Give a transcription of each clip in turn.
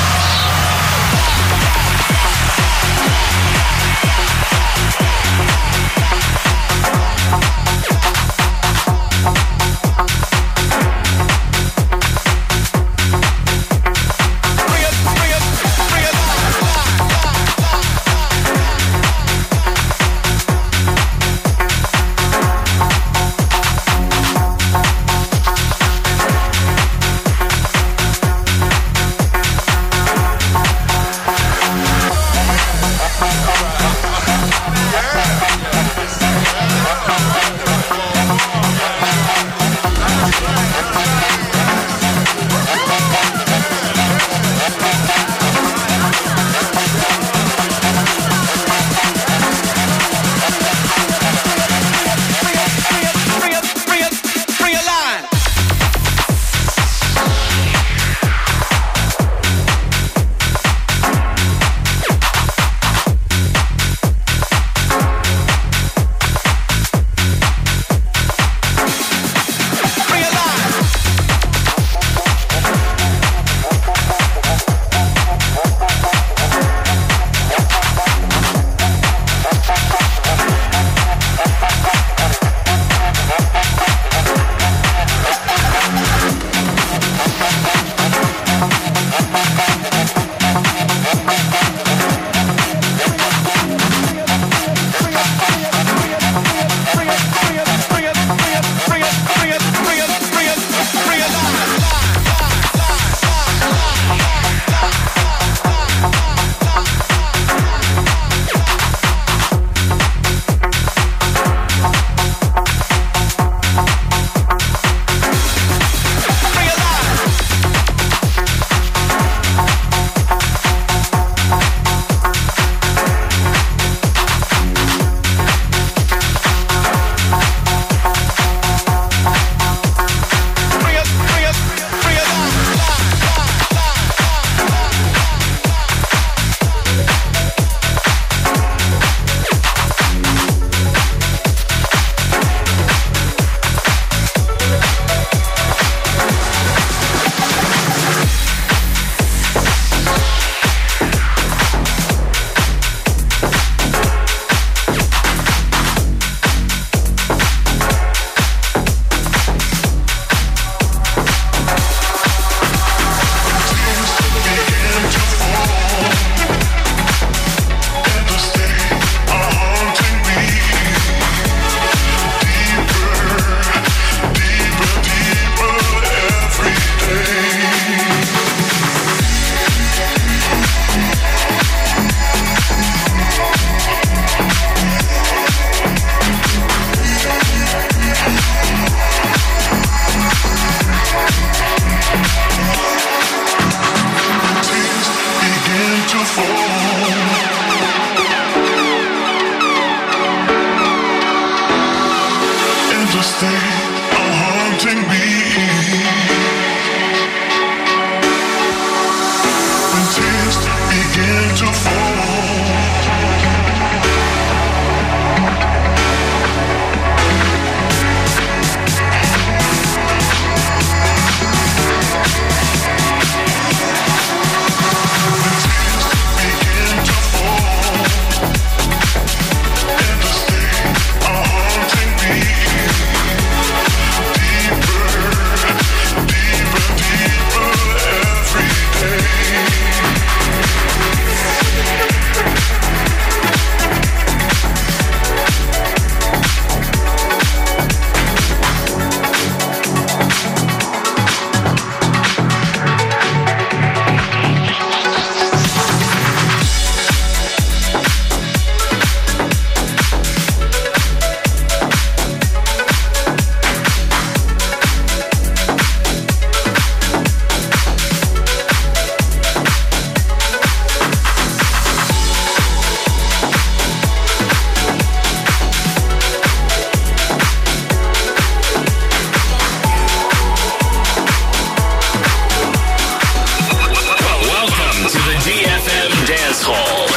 Soul.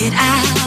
It out.